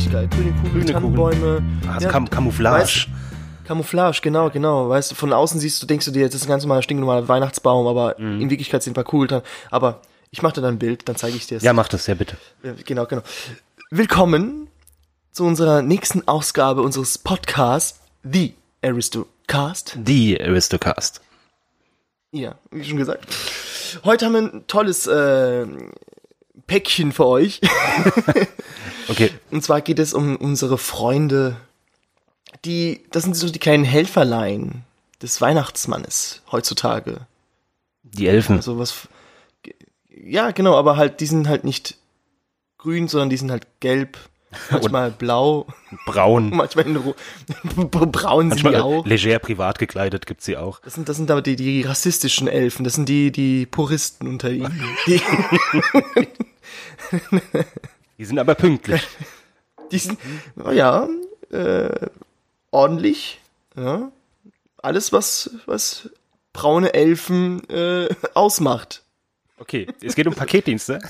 richtig geil. Grüne Kugeln, Grüne Tannenbäume. Ah, Ja, Kam Camouflage. Camouflage, genau, genau. Weißt du, von außen siehst du, denkst du dir, das ist ein ganz normaler, stinknormaler Weihnachtsbaum, aber Mhm. in Wirklichkeit sind ein paar Kugeln. Aber ich mache dir dann ein Bild, dann zeige ich dir es. Ja, mach das, ja bitte. Genau, genau. Willkommen zu unserer nächsten Ausgabe unseres Podcasts, The Aristocast. Die Aristocast. Ja, wie schon gesagt. Heute haben wir ein tolles äh, Päckchen für euch. Okay, Und zwar geht es um unsere Freunde, die, das sind so die kleinen Helferlein des Weihnachtsmannes heutzutage. die Elfen. Also was, ja genau, aber halt, die sind halt nicht grün, sondern die sind halt gelb, manchmal blau, Braun. manchmal in braun sind die Manchmal auch. leger privat gekleidet gibt's sie auch. Das sind, das sind aber die, die rassistischen Elfen, das sind die, die Puristen unter ihnen. Die, sind aber pünktlich. die sind, ja, äh, ordentlich, ja. Alles, was, was braune Elfen äh, ausmacht. Okay, es geht um Paketdienste.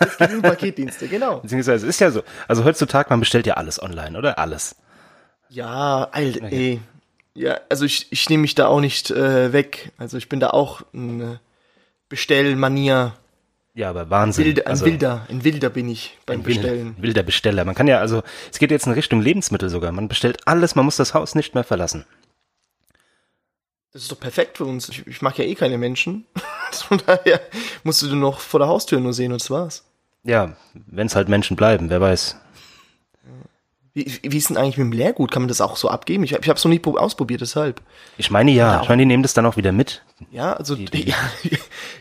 Es geht um Paketdienste, genau. Beziehungsweise es ist ja so. Also heutzutage, man bestellt ja alles online, oder? Alles. Ja, Alter, ey. Ja, also ich, ich nehme mich da auch nicht äh, weg. Also ich bin da auch ein äh, Bestellmanier. Ja, aber Wahnsinn. Wilder, ein also, Wilder, ein Wilder bin ich beim ein wilder, Bestellen. wilder Besteller. Man kann ja also, es geht jetzt in Richtung Lebensmittel sogar. Man bestellt alles, man muss das Haus nicht mehr verlassen. Das ist doch perfekt für uns. Ich, ich mag ja eh keine Menschen. Von daher musst du nur noch vor der Haustür nur sehen und das war's. Ja, wenn es halt Menschen bleiben, wer weiß. Wie, wie ist denn eigentlich mit dem Leergut? Kann man das auch so abgeben? Ich, ich habe es noch nie pro- ausprobiert, deshalb. Ich meine ja, Ja, ich meine, die nehmen das dann auch wieder mit. Ja, also die- ja,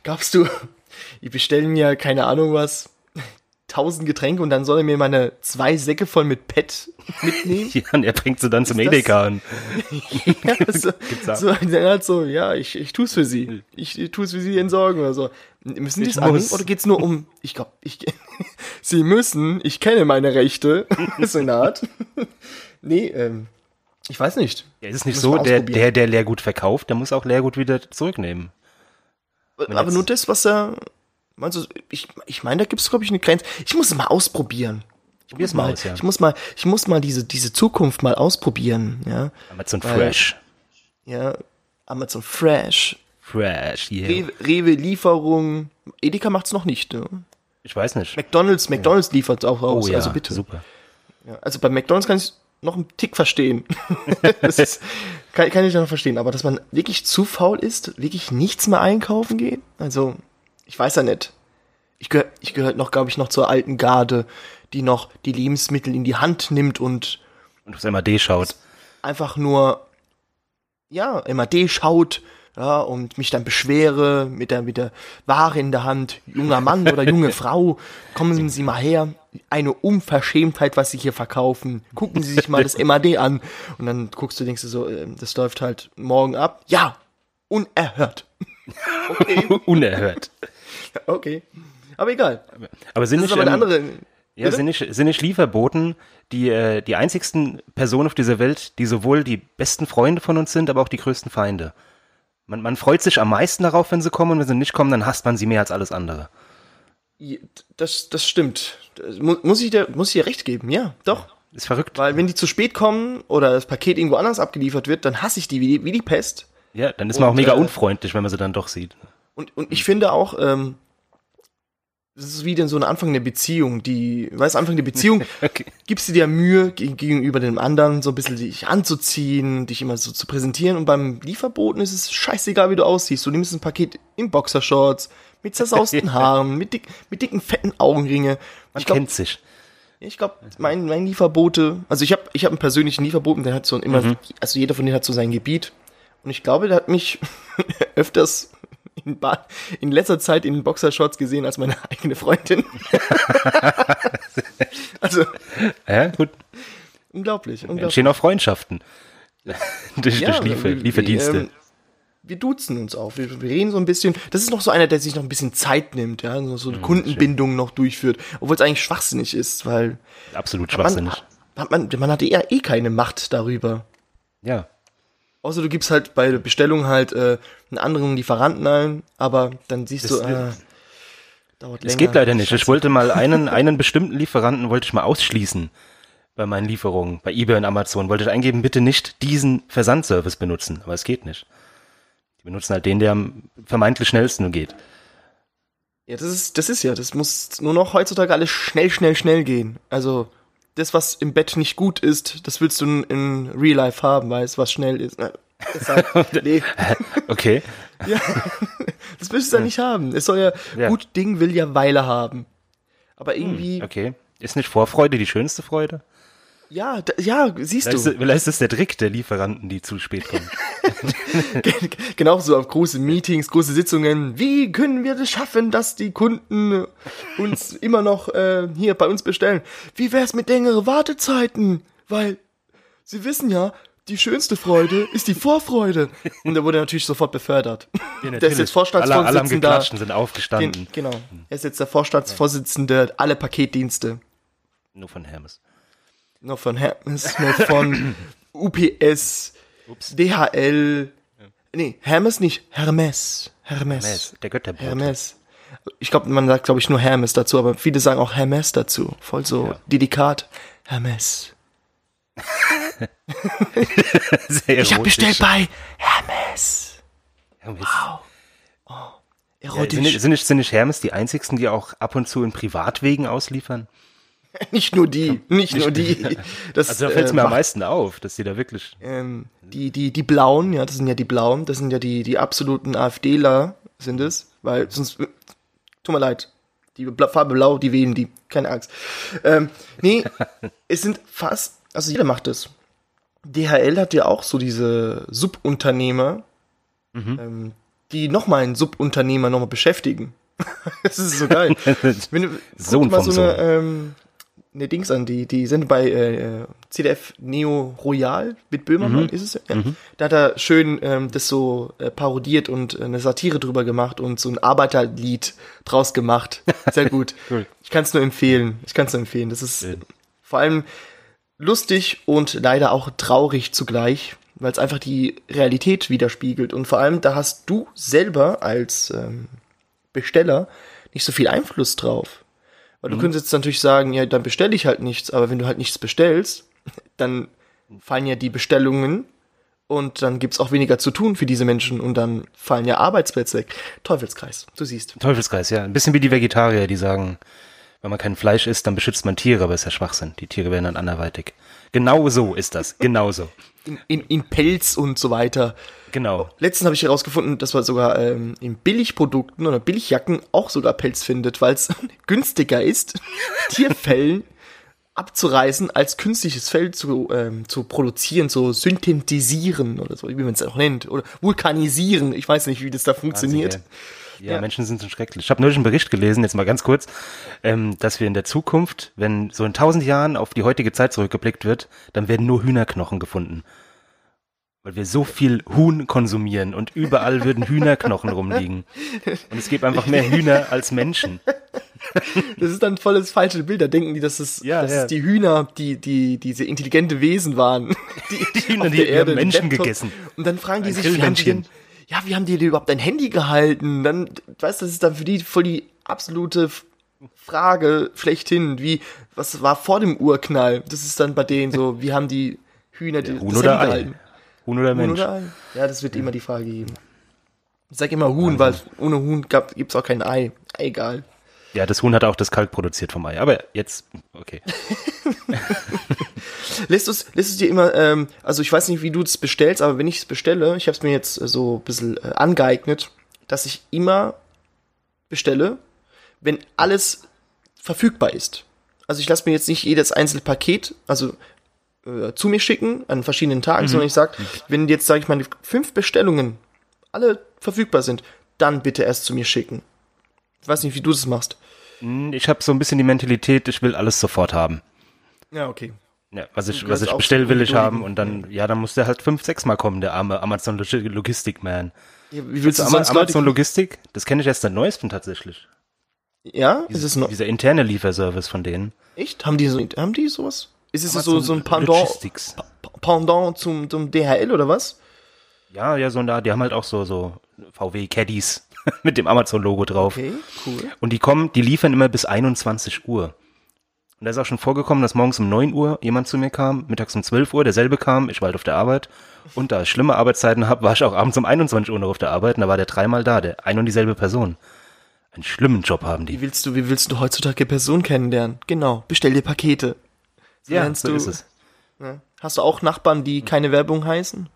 gabst du, die bestellen mir keine Ahnung was, tausend Getränke und dann soll er mir meine zwei Säcke voll mit Pet mitnehmen. Ja, und er bringt sie dann zum das- Edeka an. Ja, so, so, halt so, ja, ich, ich tu's für sie. Ich, ich tu's für sie entsorgen oder so. Müssen die Ich es annehmen oder geht's nur um, ich glaube, ich, sie müssen, ich kenne meine Rechte, so in der Art. nee, ähm, ich weiß nicht. Ja, es ist nicht so, der, der, der Leergut verkauft, der muss auch Leergut wieder zurücknehmen. Aber jetzt- nur das, was er, meinst du, ich, ich meine, da gibt's glaube ich eine Grenze. Ich muss es mal ausprobieren. Ich Probier's muss mal mal, aus, ja. ich muss mal, ich muss mal diese, diese Zukunft mal ausprobieren, ja. Amazon Weil- Fresh. Ja, Amazon Fresh, Fresh, yeah. Rewe, Rewe Lieferung, Edeka macht's noch nicht, ne? Ich weiß nicht. McDonalds, McDonalds liefert auch Oh aus, ja, also bitte. super. Ja, also bei McDonalds kann ich noch einen Tick verstehen. das ist, kann, kann ich noch verstehen, aber dass man wirklich zu faul ist, wirklich nichts mehr einkaufen geht, also ich weiß ja nicht. Ich gehöre ich gehör noch, glaube ich, noch zur alten Garde, die noch die Lebensmittel in die Hand nimmt und Und aufs MAD schaut. einfach nur, ja, MAD schaut, ja, und mich dann beschwere mit der, mit der Ware in der Hand, junger Mann oder junge Frau, kommen Sie mal her, eine Unverschämtheit, was Sie hier verkaufen, gucken Sie sich mal das MAD an, und dann guckst du, denkst du so, äh, das läuft halt morgen ab, ja, unerhört. Okay, Unerhört. okay, aber egal, Aber sind das nicht, aber ähm, andere, ja, sind nicht, sind nicht Lieferboten die, äh, die einzigsten Personen auf dieser Welt, die sowohl die besten Freunde von uns sind, aber auch die größten Feinde. Man, man freut sich am meisten darauf, wenn sie kommen, und wenn sie nicht kommen, dann hasst man sie mehr als alles andere. das, das stimmt, muss ich dir, muss ich dir recht geben, ja, doch. Ist verrückt. Weil wenn die zu spät kommen oder das Paket irgendwo anders abgeliefert wird, dann hasse ich die wie, wie die Pest. Ja, dann ist man Und, auch mega äh, unfreundlich, wenn man sie dann doch sieht. Und, und ich finde auch, ähm, das ist wie denn so ein Anfang der Beziehung, die, weißt du, Anfang der Beziehung, Okay. gibst du dir Mühe geg- gegenüber dem anderen, so ein bisschen dich anzuziehen, dich immer so zu präsentieren und beim Lieferboten ist es scheißegal, wie du aussiehst. Du nimmst ein Paket in Boxershorts, mit zersausten Haaren, mit, dick, mit dicken, fetten Augenringe. Man Ich glaub, kennt sich. Ich glaube, mein, mein Lieferbote, also ich habe ich hab einen persönlichen Lieferboten, der hat so immer, Mhm. also jeder von denen hat so sein Gebiet. Und ich glaube, der hat mich öfters in, ba in letzter Zeit in Boxershorts gesehen als meine eigene Freundin. also, Ja, gut. unglaublich, unglaublich. Entstehen auch Freundschaften. durch, durch Liefer, Lieferdienste. Wir, ähm, wir duzen uns auch. Wir, wir reden so ein bisschen. Das ist noch so einer, der sich noch ein bisschen Zeit nimmt, ja, so, eine Kundenbindung noch durchführt, obwohl es eigentlich schwachsinnig ist, weil Absolut man, schwachsinnig. hat man, man hatte ja eh keine Macht darüber. Ja. Außer du gibst halt bei der Bestellung halt äh, einen anderen Lieferanten ein, aber dann siehst Das- du, äh, dauert länger. Es geht leider nicht. Ich wollte mal einen, einen bestimmten Lieferanten wollte ich mal ausschließen. bei meinen Lieferungen, bei eBay und Amazon, wollte ich eingeben, bitte nicht diesen Versandservice benutzen, aber es geht nicht. Die benutzen halt den, der am vermeintlich schnellsten geht. Ja, das ist, das ist ja, das muss nur noch heutzutage alles schnell, schnell, schnell gehen. Also, das, was im Bett nicht gut ist, das willst du in, in Real Life haben, weißt was schnell ist. Deshalb, nee. Okay. Ja, das willst du ja nicht haben. Es soll ja, Ja. gut Ding will ja Weile haben. Aber irgendwie, Okay. Ist nicht Vorfreude die schönste Freude? Ja, da, ja, siehst Vielleicht du. ist, vielleicht ist das der Trick der Lieferanten, die zu spät kommen. Genau so auf große Meetings, große Sitzungen. Wie können wir das schaffen, dass die Kunden uns immer noch äh, hier bei uns bestellen? Wie wär's mit längeren Wartezeiten? Weil sie wissen ja, die schönste Freude ist die Vorfreude. Und er wurde natürlich sofort befördert. Der ist jetzt Alle, alle Vorstandsvorsitzender. geklatscht und sind Den, aufgestanden. genau. Er ist jetzt der Vorstandsvorsitzende aller Paketdienste. Nur von Hermes. Noch von Hermes, noch von UPS, DHL. Nee, Hermes nicht, Hermes. Hermes. Hermes, der Götterbote. Hermes. Ich glaube, man sagt, glaube ich, nur Hermes dazu, aber viele sagen auch Hermes dazu. Voll so Ja. delikat. Hermes. Sehr Ich habe erotisch. bestellt bei Hermes. Hermes. Ja, Erotisch. sind, nicht, sind, nicht, sind nicht Hermes die einzigsten, die auch ab und zu in Privatwegen ausliefern? nicht nur die, nicht nur die. Das, Also da fällt es äh, mir am meisten auf, dass die da wirklich. ähm, die, die, die Blauen, ja, das sind ja die Blauen, das sind ja die, die absoluten AfDler, sind es, weil sonst, äh, tut mir leid, die Bla Farbe Blau, die wählen die, keine Angst. Ähm, nee, es sind fast, also jeder macht es. DHL hat ja auch so diese Subunternehmer, ähm, die nochmal einen Subunternehmer nochmal beschäftigen. das ist so geil. Wenn du, Sohn mal vom so eine, ähm, eine Dings an, die, die sind bei äh, CDF Neo Royal mit Böhmermann, ist es ja? ja. Da hat er schön ähm, das so äh, parodiert und äh, eine Satire drüber gemacht und so ein Arbeiterlied draus gemacht. Sehr gut. Cool. Ich kann es nur empfehlen. Ich kann es nur empfehlen. Das ist vor allem lustig und leider auch traurig zugleich, weil es einfach die Realität widerspiegelt. Und vor allem, da hast du selber als ähm, Besteller nicht so viel Einfluss drauf. Weil du könntest jetzt natürlich sagen, ja, dann bestelle ich halt nichts, aber wenn du halt nichts bestellst, dann fallen ja die Bestellungen und dann gibt's auch weniger zu tun für diese Menschen und dann fallen ja Arbeitsplätze weg. Teufelskreis, du siehst. Teufelskreis, ja. Ein bisschen wie die Vegetarier, die sagen, wenn man kein Fleisch isst, dann beschützt man Tiere, aber ist ja Schwachsinn. Die Tiere werden dann anderweitig. Genau so ist das. Genau so. In, in, in Pelz und so weiter. Genau. Letztens habe ich herausgefunden, dass man sogar ähm, in Billigprodukten oder Billigjacken auch sogar Pelz findet, weil es günstiger ist, Tierfellen abzureißen, als künstliches Fell zu, ähm, zu produzieren, so synthetisieren oder so, wie man es auch nennt, oder vulkanisieren. Ich weiß nicht, wie das da funktioniert. Wahnsinn, Ja, Ja. Menschen sind so schrecklich. Ich habe neulich einen Bericht gelesen, jetzt mal ganz kurz, ähm, dass wir in der Zukunft, wenn so in tausend Jahren auf die heutige Zeit zurückgeblickt wird, dann werden nur Hühnerknochen gefunden. Weil wir so viel Huhn konsumieren und überall würden Hühnerknochen rumliegen. Und es gibt einfach mehr Hühner als Menschen. Das ist dann volles falsche Bild. Da denken die, dass es, Ja, dass ja. es die Hühner, die, die, diese intelligente Wesen waren. Die, Die Hühner, die- Erde Menschen gegessen. Und dann fragen die Ein sich, wie haben die denn. Ja, wie haben die denn überhaupt ein Handy gehalten? Dann, weißt du, das ist dann für die voll die absolute Frage schlechthin. Wie, was war vor dem Urknall? Das ist dann bei denen so, wie haben die Hühner die, Huhn das oder Handy Ei? gehalten? Huhn oder Huhn Mensch? oder Ei? Ja, das wird immer die Frage geben. Ich sag immer Huhn, weil ohne Huhn gab, gibt's auch kein Ei. Egal. Ja, das Huhn hat auch das Kalk produziert vom Ei. Aber jetzt, okay. Lässt es lässt es dir immer, ähm, also ich weiß nicht, wie du das bestellst, aber wenn ich es bestelle, ich habe es mir jetzt äh, so ein bisschen äh, angeeignet, dass ich immer bestelle, wenn alles verfügbar ist. Also ich lasse mir jetzt nicht jedes einzelne Paket, also äh, zu mir schicken an verschiedenen Tagen, sondern ich sage, wenn jetzt, sage ich mal, fünf Bestellungen alle verfügbar sind, dann bitte erst zu mir schicken. Ich weiß nicht, wie du das machst. Hm, Ich habe so ein bisschen die Mentalität, ich will alles sofort haben. Ja, okay. Ja, was ich, was ich auch bestell, zu will ich haben und dann, ja, dann muss der halt fünf, sechs Mal kommen, der arme Amazon Log Logistik Man. Ja, wie willst du Leute, Amazon Logistik, das kenne ich erst seit neuestem tatsächlich. Ja, ist es noch Dieser interne Lieferservice von denen. echt? Haben die so, haben die sowas? Ist es so, Amazon so ein Pendant. Pendant zum, zum DHL oder was? Ja, ja, so da, die haben halt auch so, so VW Caddies mit dem Amazon Logo drauf. Okay, cool. Und die kommen, die liefern immer bis 21 Uhr. Und da ist auch schon vorgekommen, dass morgens um 9 Uhr jemand zu mir kam, mittags um 12 Uhr derselbe kam, ich war halt auf der Arbeit. Und da ich schlimme Arbeitszeiten habe, war ich auch abends um 21 Uhr noch auf der Arbeit und da war der dreimal da, der ein und dieselbe Person. Einen schlimmen Job haben die. Wie willst du, wie willst du heutzutage Personen kennenlernen? Genau, bestell dir Pakete. So Ja, so du, ist es. Ja. Hast du auch Nachbarn, die keine Werbung heißen?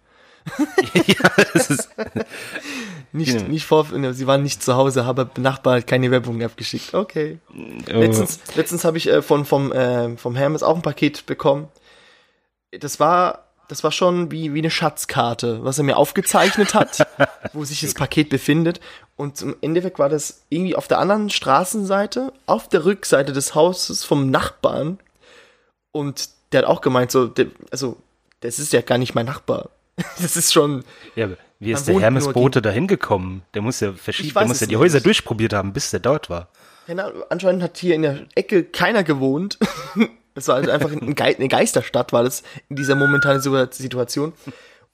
ja, das ist, Nicht, Genau. nicht vor, ne, sie waren nicht zu Hause, aber Nachbar hat keine Werbung abgeschickt. Okay. oh, Letztens, letztens habe ich äh, von vom äh, vom Hermes auch ein Paket bekommen. Das war das war schon wie wie eine Schatzkarte, was er mir aufgezeichnet hat, wo sich das Paket befindet. Und im Endeffekt war das irgendwie auf der anderen Straßenseite, auf der Rückseite des Hauses vom Nachbarn. Und der hat auch gemeint, so, der, also das ist ja gar nicht mein Nachbar. Das ist schon, ja, wie ist der wohnt Hermes nur Bote da hingekommen? Der muss ja verschieden, der muss ja die nicht. Häuser durchprobiert haben, bis der dort war. Ahnung, anscheinend hat hier in der Ecke keiner gewohnt. Es war halt einfach ein Ge eine Geisterstadt, war das in dieser momentanen Situa- Situation.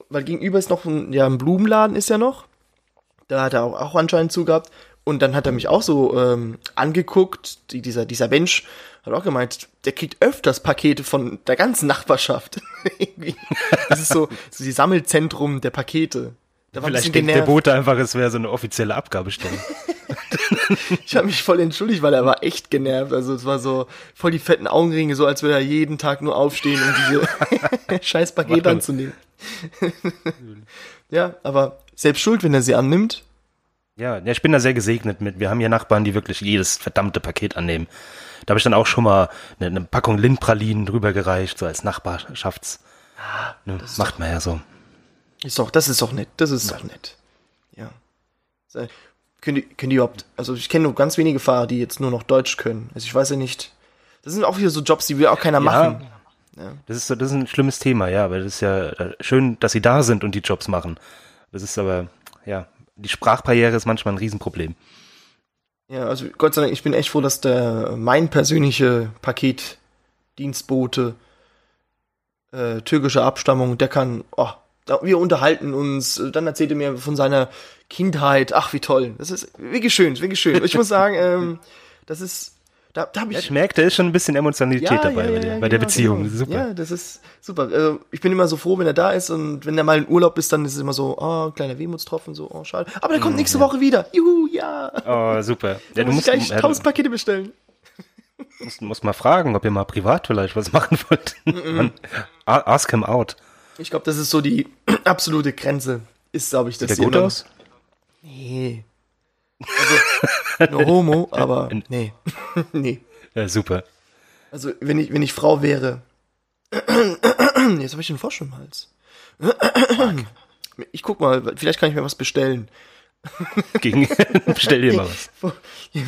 Weil gegenüber ist noch ein, ja, ein Blumenladen ist ja noch. Da hat er auch, auch anscheinend zugehabt. Und dann hat er mich auch so ähm, angeguckt, die, dieser, dieser Mensch hat auch gemeint, der kriegt öfters Pakete von der ganzen Nachbarschaft. Das ist so, so die Sammelzentrum der Pakete. Da war Vielleicht denkt der. Bote einfach, es wäre so eine offizielle Abgabestelle. Ich habe mich voll entschuldigt, weil er war echt genervt. Also es war so voll die fetten Augenringe, so als würde er jeden Tag nur aufstehen, um diese scheiß Pakete anzunehmen. ja, aber selbst schuld, wenn er sie annimmt. Ja, ich bin da sehr gesegnet mit. Wir haben hier Nachbarn, die wirklich jedes verdammte Paket annehmen. Da habe ich dann auch schon mal eine, eine Packung Lindpralinen drüber gereicht, so als Nachbarschafts. Ne, macht man ja so. Ist doch, das ist doch nett. Das ist doch nett. Ja. Können die, können die überhaupt, also ich kenne nur ganz wenige Fahrer, die jetzt nur noch Deutsch können. Also ich weiß ja nicht. Das sind auch wieder so Jobs, die will auch keiner machen. Das ist, das ist ein schlimmes Thema, ja, aber das ist ja äh, schön, dass sie da sind und die Jobs machen. Das ist aber, ja, die Sprachbarriere ist manchmal ein Riesenproblem. Ja, also Gott sei Dank, ich bin echt froh, dass der mein persönliche Paketdienstbote äh, türkischer Abstammung, der kann, oh, wir unterhalten uns, dann erzählt er mir von seiner Kindheit, ach wie toll, das ist wirklich schön, wirklich schön. Ich muss sagen, ähm, das ist, da, da habe ich Ich merke, da ist schon ein bisschen Emotionalität dabei bei, der, bei der genau, Beziehung. genau. Super. Ja, das ist super. Also, ich bin immer so froh, wenn er da ist und wenn er mal in Urlaub ist, dann ist es immer so, oh, kleiner Wehmutstropfen, so, oh, schade. Aber der kommt Mm, nächste Woche wieder. Juhu, ja. Oh, super. Ja, du muss musst, ich gleich tausend Pakete bestellen. du musst, mal fragen, ob ihr mal privat vielleicht was machen wollt. Man, a- ask him out. Ich glaube, das ist so die absolute Grenze. Ist, glaube ich, das Sieht der gut immer- aus? Nee. Also, nur Homo, aber nee. nee. Ja, super. Also, wenn ich, wenn ich Frau wäre. Jetzt habe ich den Frosch im Hals. Ich guck mal, vielleicht kann ich mir was bestellen. Gegen, bestell dir mal was.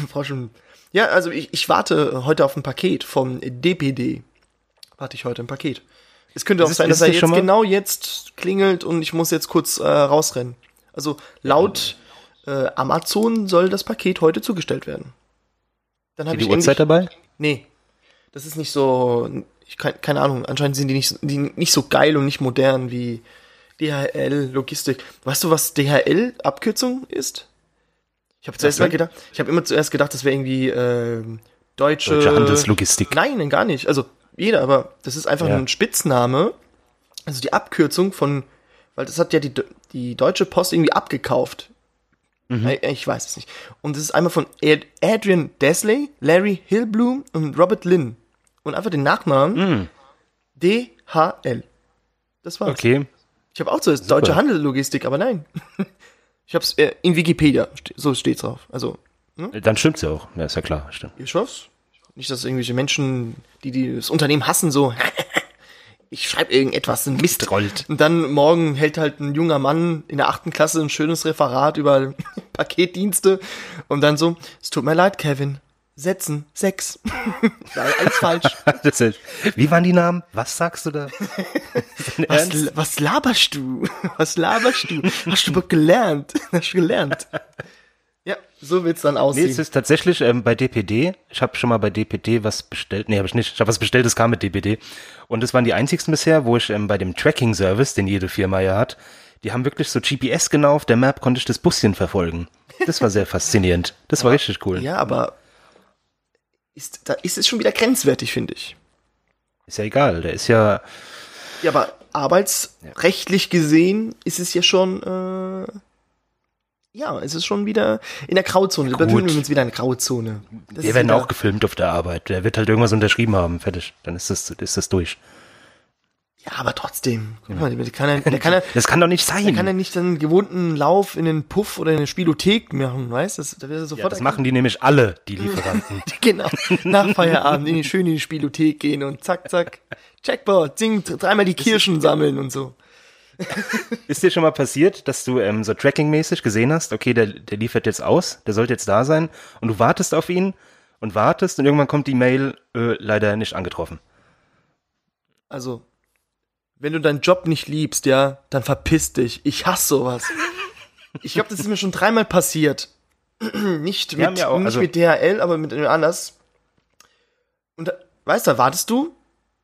Frosch im- Ja, also ich, ich warte heute auf ein Paket vom DPD. Warte ich heute ein Paket. Es könnte auch Ist- sein, dass er das jetzt schon genau jetzt klingelt und ich muss jetzt kurz äh, rausrennen. Also laut äh, Amazon soll das Paket heute zugestellt werden. Dann habe Die ich Uhrzeit endlich, dabei? Nee. Das ist nicht so. Ich keine Ahnung, anscheinend sind die nicht, die nicht so geil und nicht modern wie DHL Logistik. Weißt du, was DHL Abkürzung ist? Ich habe zuerst mal gedacht, ich habe immer zuerst gedacht, das wäre irgendwie ähm, deutsche, Deutsche Handelslogistik. Nein, gar nicht. Also jeder, aber das ist einfach Ja. ein Spitzname, also die Abkürzung von, weil das hat ja die, die Deutsche Post irgendwie abgekauft. Mhm. Ich, ich weiß es nicht. Und das ist einmal von Ad Adrian Desley, Larry Hillblum und Robert Lynn. Und einfach den Nachnamen DHL. Das war's. Okay. Ich habe auch zuerst deutsche Handelslogistik, aber nein. Ich habe es äh, in Wikipedia, so steht's drauf. Also, Dann stimmt's ja auch. Ja, ist ja klar, stimmt. ich schaff's. Nicht, dass irgendwelche Menschen, die, die das Unternehmen hassen, so, ich schreibe irgendetwas, ein Mist. Rollt. Und dann morgen hält halt ein junger Mann in der achten Klasse ein schönes Referat über Paketdienste und dann so, es tut mir leid, Kevin. Setzen, sechs. ja, alles falsch. Ist, wie waren die Namen? Was sagst du da? Was, was laberst du? Was laberst du? Hast du gelernt? Hast du gelernt? Ja, so wird's dann Nee, aussehen. es ist tatsächlich ähm, bei DPD. Ich habe schon mal bei DPD was bestellt. Nee, habe ich nicht. Ich habe was bestellt, das kam mit DPD. Und das waren die einzigsten bisher, wo ich ähm, bei dem Tracking-Service, den jede Firma ja hat, die haben wirklich so GPS genau auf der Map, konnte ich das Buschen verfolgen. Das war sehr faszinierend. Das war richtig cool. Ja, aber ist, da ist es schon wieder grenzwertig, finde ich. Ist ja egal, der ist ja, Ja, aber arbeitsrechtlich gesehen ist es ja schon, äh, ja, es ist schon wieder in der Grauzone. Da befinden wir uns wieder in der Grauzone. Das wir werden auch gefilmt auf der Arbeit. Der wird halt irgendwas unterschrieben haben, fertig. Dann ist das, ist das durch. Ja, aber trotzdem. Guck mal, der kann ja, der kann ja, Das kann doch nicht sein. der kann ja nicht einen gewohnten Lauf in den Puff oder in eine Spielothek machen, weißt du? Das, da wird er ja, sofort das machen die nämlich alle, die Lieferanten. Genau. Nach Feierabend in die, schön in die Spielothek gehen und zack, zack. Checkboard, ding, dreimal die Kirschen sammeln und so. Ist dir schon mal passiert, dass du ähm, so Tracking-mäßig gesehen hast, okay, der, der liefert jetzt aus, der sollte jetzt da sein und du wartest auf ihn und wartest und irgendwann kommt die Mail, äh, leider nicht angetroffen. Also, wenn du deinen Job nicht liebst, ja, dann verpiss dich. Ich hasse sowas. Ich glaube, das ist mir schon dreimal passiert. nicht mit, ja auch- nicht also- mit DHL, aber mit einem anders. Und da, weißt du, da wartest du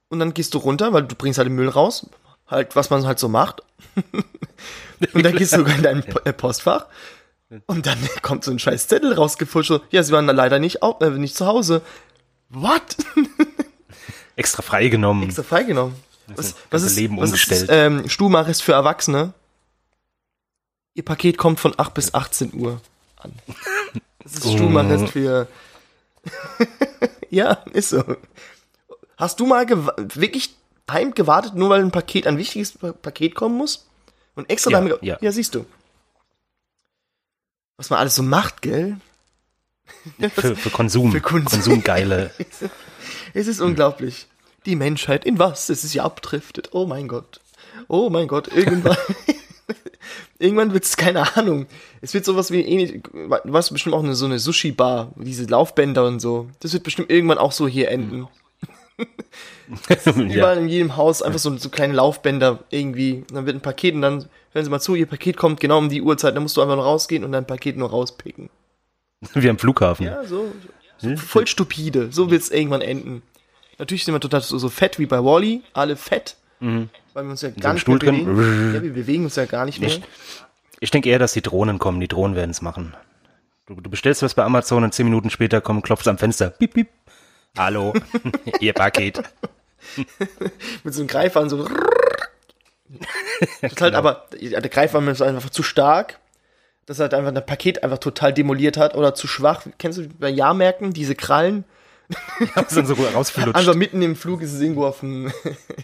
und dann gehst du runter, weil du bringst halt den Müll raus. Halt, was man halt so macht. und dann gehst du sogar in dein äh, Postfach. Und dann kommt so ein scheiß Zettel rausgefuscht. Ja, sie waren da leider nicht, au- äh, nicht zu Hause. What? Extra freigenommen. Extra freigenommen. Was, ist was ist, Leben was umgestellt. ist ähm, Stuhlmachest für Erwachsene? Ihr Paket kommt von 8 bis 18 Uhr an. Das ist Oh. Für... ja, ist so. Hast du mal wirklich heim gewartet, nur weil ein Paket, ein wichtiges Pa- Paket kommen muss? Und extra Ja, damit... ja. ja, siehst du. Was man alles so macht, gell? Für, für Konsum. Für Konsum. Konsumgeile. Es ist unglaublich. Die Menschheit, in was? Es ist ja abdriftet. Oh mein Gott. Oh mein Gott, irgendwann. irgendwann wird es, keine Ahnung. Es wird sowas wie ähnlich. Du weißt bestimmt auch eine, so eine Sushi-Bar, diese Laufbänder und so. Das wird bestimmt irgendwann auch so hier enden. ja. Überall in jedem Haus einfach so, so kleine Laufbänder irgendwie. Und dann wird ein Paket und dann hören Sie mal zu, Ihr Paket kommt genau um die Uhrzeit. Dann musst du einfach nur rausgehen und dein Paket nur rauspicken. Wie am Flughafen. Ja, so. so voll stupide. So wird es irgendwann enden. Natürlich sind wir total so, so fett wie bei Wally, alle fett. Weil wir uns ja gar einem nicht Stuhl mehr drin. bewegen. Ja, wir bewegen uns ja gar nicht mehr. Ich denke eher, dass die Drohnen kommen. Die Drohnen werden es machen. Du, du bestellst was bei Amazon und zehn Minuten später kommt, klopft am Fenster. Piep, piep. Hallo, Ihr Paket. Mit so einem Greifhahn so. Das ist halt aber, der Greifhahn ist einfach zu stark, dass er halt einfach ein Paket einfach total demoliert hat oder zu schwach. Kennst du bei Jahrmärkten diese Krallen? Ist dann so rausflutscht. Also mitten im Flug ist es irgendwo auf dem,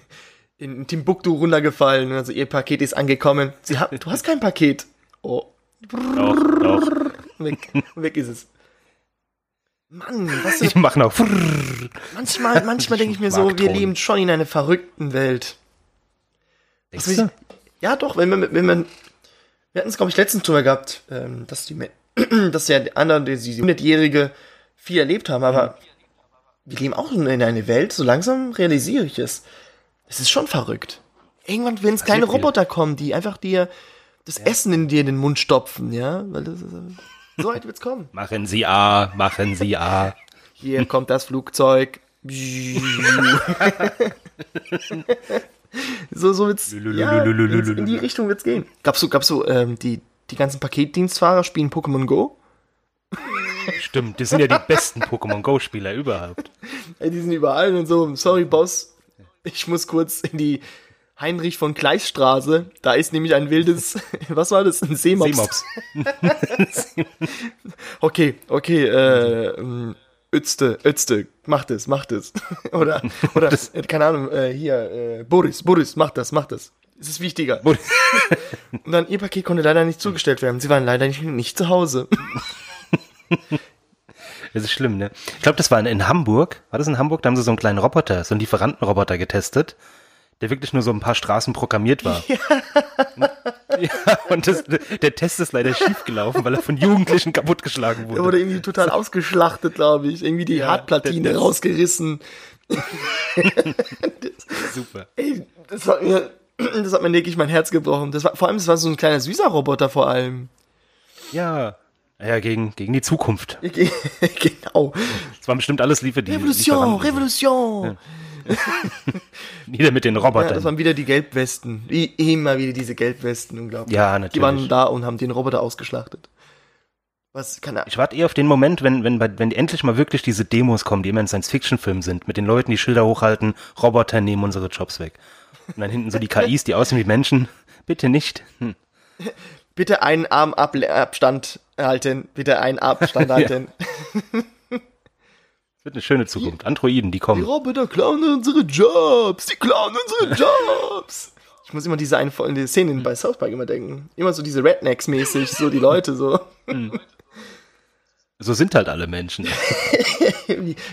in Timbuktu runtergefallen. Also ihr Paket ist angekommen. Sie haben, du hast kein Paket. Oh, doch, doch. weg, weg ist es. Mann, was für Ich mache noch. Manchmal, manchmal denke ich mir so, wir leben schon in einer verrückten Welt. Was ich- Ja, doch, wenn man, wenn man, wir hatten es, glaube ich, letztens drüber gehabt, ähm, dass die, dass ja die anderen, die, die 100-Jährige viel erlebt haben, aber wir leben auch in einer Welt, so langsam realisiere ich es. Es ist schon verrückt. Irgendwann, wenn es keine viel. Roboter kommen, die einfach dir das Essen in dir in den Mund stopfen, ja, weil das ist, so weit wird's kommen. Machen Sie A, machen Sie A. Hier kommt das Flugzeug. so, so wird's. Ja, in, in die Richtung wird's gehen. Gab's so, gab's so, ähm, die, die ganzen Paketdienstfahrer spielen Pokémon Go? Stimmt, die sind ja die besten Pokémon Go-Spieler überhaupt. Ey, die sind überall und so, sorry, Boss. Ich muss kurz in die Heinrich von Kleiststraße. Da ist nämlich ein wildes, was war das? Ein Seemops. Seemops. Okay, okay, äh, ähm, Ötzte, Ötzte, mach das, mach das. oder, oder, äh, keine Ahnung, äh, hier, äh, Boris, Boris, mach das, mach das. Es ist wichtiger. Und dann, ihr Paket konnte leider nicht zugestellt werden. Sie waren leider nicht, nicht zu Hause. Das ist schlimm, ne? Ich glaube, das war in, in Hamburg. War das in Hamburg? Da haben sie so einen kleinen Roboter, so einen Lieferantenroboter getestet, der wirklich nur so ein paar Straßen programmiert war. Ja, ja und das, der Test ist leider schief gelaufen, weil er von Jugendlichen kaputtgeschlagen Er wurde. wurde irgendwie total ausgeschlachtet, glaube ich. Irgendwie die Ja, Hartplatine das- rausgerissen. Super. Ey, das hat mir, das hat mir wirklich mein Herz gebrochen. Das war, vor allem, das war so ein kleiner süßer Roboter vor allem. Ja. Ja, gegen, gegen die Zukunft. genau. Das waren bestimmt alles Liefer die Revolution. Revolution. Wieder mit den Ja, Robotern. das waren wieder die Gelbwesten. Wie immer wieder diese Gelbwesten, unglaublich. Ja, Die natürlich. waren da und haben den Roboter ausgeschlachtet. Was kann er? Ich warte eher auf den Moment, wenn, wenn, wenn endlich mal wirklich diese Demos kommen, die immer in Science-Fiction-Filmen sind, mit den Leuten, die Schilder hochhalten, Roboter nehmen unsere Jobs weg. Und dann hinten so die KIs, die aussehen wie Menschen. Bitte nicht. Hm. Bitte einen Arm Ab Abstand halten. Bitte einen Abstand halten. Es wird eine schöne Zukunft. Androiden, die Die kommen. Roboter klauen unsere Jobs. Die klauen unsere Jobs. Ich muss immer diese eine die Szenen bei South Park immer denken. Immer so diese Rednecks mäßig, so die Leute so. So sind halt alle Menschen.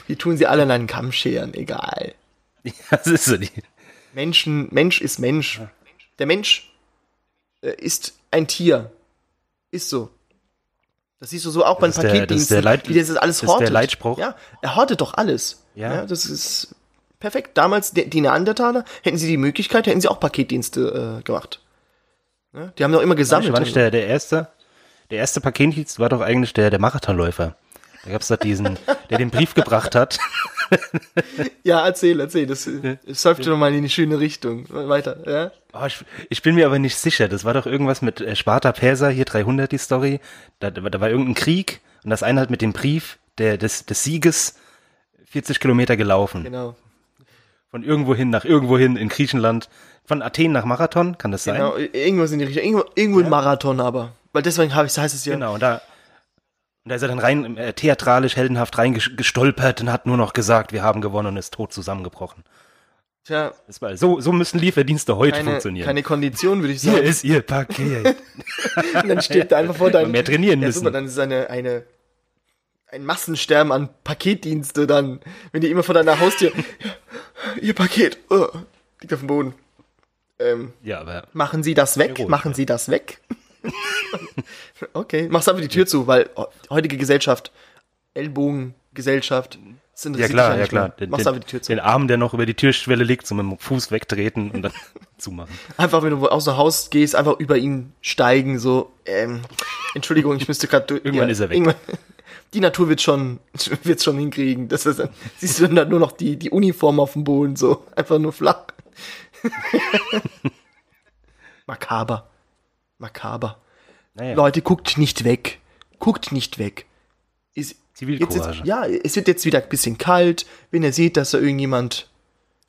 Wie, tun sie alle in einen Kamm scheren? Egal. Ja, das ist so die. Menschen, Mensch ist Mensch. Der Mensch äh, ist ein Tier. Ist so. Das siehst du so auch das ist Paketdiensten, der Leit- wie das alles das ist der hortet. Leitspruch. Ja, er hortet doch alles. Ja. das ist perfekt. Damals, die, die Neandertaler, hätten sie die Möglichkeit, hätten sie auch Paketdienste äh, gemacht. Ja, die haben doch immer gesammelt. War nicht der, der erste, der erste Paketdienst war doch eigentlich der, der Marathonläufer. Da gab es da diesen, der den Brief gebracht hat. ja, erzähl, erzähl. Das, surft doch mal in die schöne Richtung. Weiter, ja? Oh, ich, ich bin mir aber nicht sicher. Das war doch irgendwas mit äh, Sparta Perser, hier 300 die Story. Da, da, war- irgendein Krieg und das eine halt mit dem Brief der, des, des Sieges 40 Kilometer gelaufen. Genau. Von irgendwohin nach irgendwohin in Griechenland. Von Athen nach Marathon, kann das sein? Genau, irgendwas in die Richtung. Irgendwo, irgendwo ein Marathon aber. Weil deswegen habe ich, heißt es ja. Genau, da, und da ist er dann rein äh, theatralisch, heldenhaft reingestolpert und hat nur noch gesagt, wir haben gewonnen und ist tot zusammengebrochen. Tja, so, so müssen Lieferdienste heute keine, funktionieren. keine Kondition, würde ich Hier sagen. ist Ihr Paket. Und dann steht er einfach vor deinem. mehr trainieren ja, müssen. super, dann ist eine, eine, ein Massensterben an Paketdienste dann, wenn die immer vor deiner Haustür, ihr Paket, oh, liegt auf dem Boden. Ähm, ja, aber machen Sie das weg? Erotisch, machen ja. Sie das weg? okay, machst einfach die Tür zu, weil heutige Gesellschaft, Ellbogengesellschaft, das ja klar, ja klar. Den, Machst einfach die Tür zu. den Arm, der noch über die Türschwelle liegt, so mit dem Fuß wegtreten und dann zumachen. Einfach, wenn du aus dem Haus gehst, einfach über ihn steigen, so, ähm, Entschuldigung, ich müsste gerade durch. Irgendwann ist er weg. Die Natur wird schon, wird's schon hinkriegen. Das ist, dann siehst du dann nur noch die, die Uniform auf dem Boden, so, einfach nur flach. Makaber. Makaber. Naja, Leute, guckt nicht weg. Guckt nicht weg. Ist, jetzt ist, ja, es wird jetzt wieder ein bisschen kalt. Wenn ihr seht, dass da irgendjemand,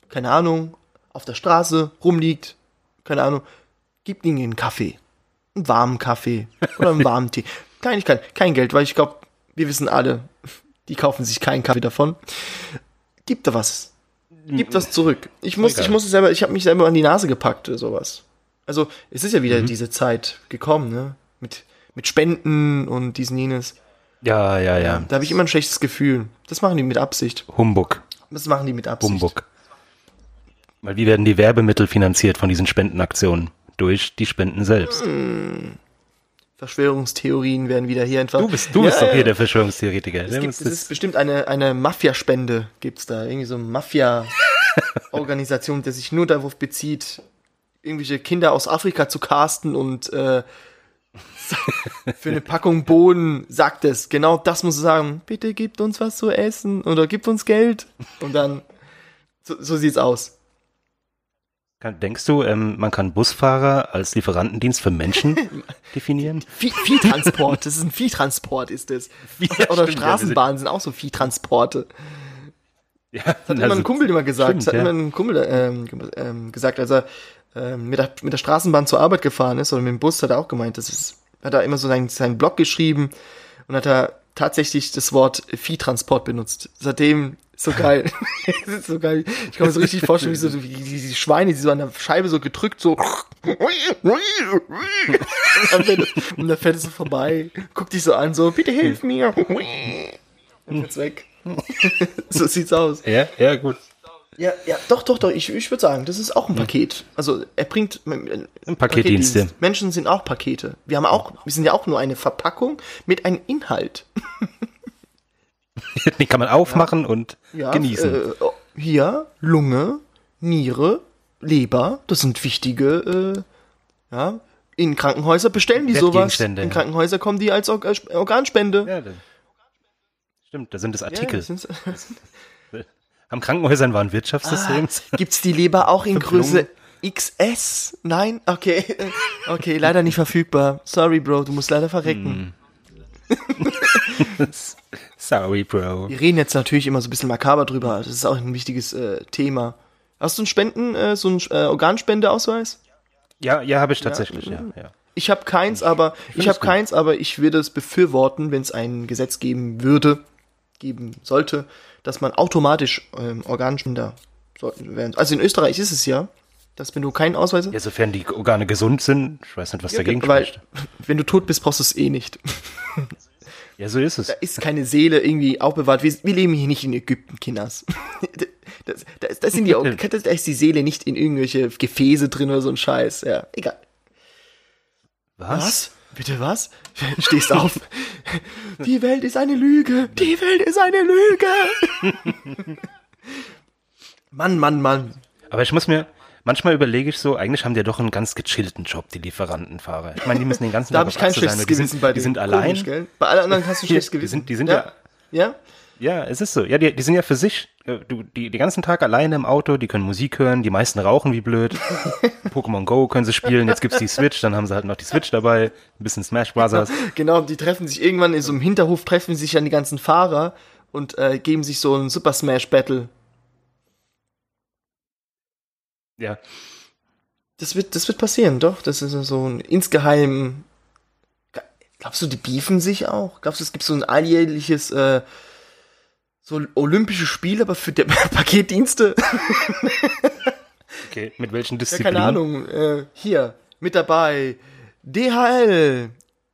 keine Ahnung, auf der Straße rumliegt, keine Ahnung, gebt ihnen einen Kaffee. Einen warmen Kaffee oder einen warmen Tee. Kleinigkeit, kein Geld, weil ich glaube, wir wissen alle, die kaufen sich keinen Kaffee davon. Gibt da was. Gibt was zurück. Ich muss, Egal. ich muss es selber, ich habe mich selber an die Nase gepackt, oder sowas. Also, es ist ja Mhm. wieder diese Zeit gekommen, ne? Mit, mit Spenden und diesen jenes. ja, ja, ja. Da habe ich immer ein schlechtes Gefühl. Das machen die mit Absicht. Humbug, Das machen die mit Absicht. Humbug. Weil wie werden die Werbemittel finanziert von diesen Spendenaktionen? Durch die Spenden selbst. Verschwörungstheorien werden wieder hier einfach. Du bist, du bist Ja, doch hier ja. der Verschwörungstheoretiker. Es, Der gibt, es ist bestimmt eine, eine Mafia-Spende, gibt's da. Irgendwie so eine Mafia-Organisation, die sich nur darauf bezieht, irgendwelche Kinder aus Afrika zu casten und äh, für eine Packung Bohnen sagt es. Genau das muss es sagen. Bitte gebt uns was zu essen oder gebt uns Geld. Und dann, so, so sieht's aus. Denkst du, ähm, man kann Busfahrer als Lieferantendienst für Menschen definieren? Vieh, Viehtransport, das ist ein Viehtransport, ist das. Ja, Oder stimmt, ja, Straßenbahnen sind auch so Viehtransporte. Ja, Das hat immer ein Kumpel immer gesagt. stimmt, das hat ja. immer ein Kumpel ähm, ähm, gesagt, als er ähm, mit, der, mit der Straßenbahn zur Arbeit gefahren ist oder mit dem Bus, hat er auch gemeint, das ist, hat er immer so seinen, seinen Blog geschrieben und hat er tatsächlich das Wort Viehtransport benutzt. Seitdem so geil. das ist so geil. Ich kann mir so richtig vorstellen, wie so wie die, Schweine, die so an der Scheibe so gedrückt, so. und, dann fährt es, und dann fährt es so vorbei, guckt dich so an, so, bitte hilf mir. Und jetzt weg. so sieht's aus. Ja, ja, gut. Ja, ja, doch, doch, doch. Ich, ich würde sagen, das ist auch ein Paket. Also er bringt Ein Paketdienste. Menschen sind auch Pakete. Wir haben auch, wir sind ja auch nur eine Verpackung mit einem Inhalt. Den kann man aufmachen und Ja, genießen. Äh, hier Lunge, Niere, Leber. Das sind wichtige. Äh, ja, in Krankenhäuser bestellen die sowas. In ja. Krankenhäuser kommen die als Org Organspende. ja, das, stimmt, da sind es Ja, Artikel. das sind's. Am Krankenhäusern waren Wirtschaftssystems. Gibt's die Leber auch in Größe XS? Nein? Okay. Okay, leider nicht verfügbar. Sorry, Bro, du musst leider verrecken. Hm. Sorry, Bro. Wir reden jetzt natürlich immer so ein bisschen makaber drüber. Das ist auch ein wichtiges äh, Thema. Hast du einen Spenden, äh, so einen äh, Organspendeausweis? Ja, ja, habe ich tatsächlich, ja. ja. Ich habe keins, aber ich habe gut. keins, aber ich würde es befürworten, wenn es ein Gesetz geben würde, geben sollte, dass man automatisch ähm, Organspender werden. Also in Österreich ist es ja, dass wenn du keinen Ausweis hast, Ja, sofern die Organe gesund sind, ich weiß nicht, was dagegen weil spricht. wenn du tot bist, brauchst du es eh nicht. Ja, so ist es. Da ist keine Seele irgendwie aufbewahrt. Wir, wir leben hier nicht in Ägypten, Kinders. Das, das, das sind die, da ist die Seele nicht in irgendwelche Gefäße drin oder so ein Scheiß. Ja, egal. Was? Bitte was? Stehst auf. Die Welt ist eine Lüge. Die Welt ist eine Lüge. Mann, Mann, Mann. Aber ich muss mir, manchmal überlege ich so, eigentlich haben die ja doch einen ganz gechillten Job, die Lieferantenfahrer. Ich meine, die müssen den ganzen Da Tag habe ich kein schlechtes die Gewissen sind, bei Die sind allein. Komisch, gell? Bei allen anderen hast du schlechtes Die Gewissen. sind, die sind ja. ja, Ja? ja, es ist so. Ja, die, die sind ja für sich, du, die, den ganzen Tag alleine im Auto, die können Musik hören, die meisten rauchen wie blöd. Pokémon Go können sie spielen, jetzt gibt's die Switch, dann haben sie halt noch die Switch dabei, ein bisschen Smash Brothers. Genau, die treffen sich irgendwann in so einem Hinterhof, treffen sich dann die ganzen Fahrer und äh, geben sich so ein Super Smash Battle. Ja. Das wird, das wird passieren, doch. Das ist so ein insgeheim. Glaubst du, die beefen sich auch? Glaubst du, es gibt so ein alljährliches, äh, so olympische Spiele, aber für die Paketdienste? Okay, mit welchen Ja, Disziplinen? keine Ahnung. Äh, hier, mit dabei. DHL.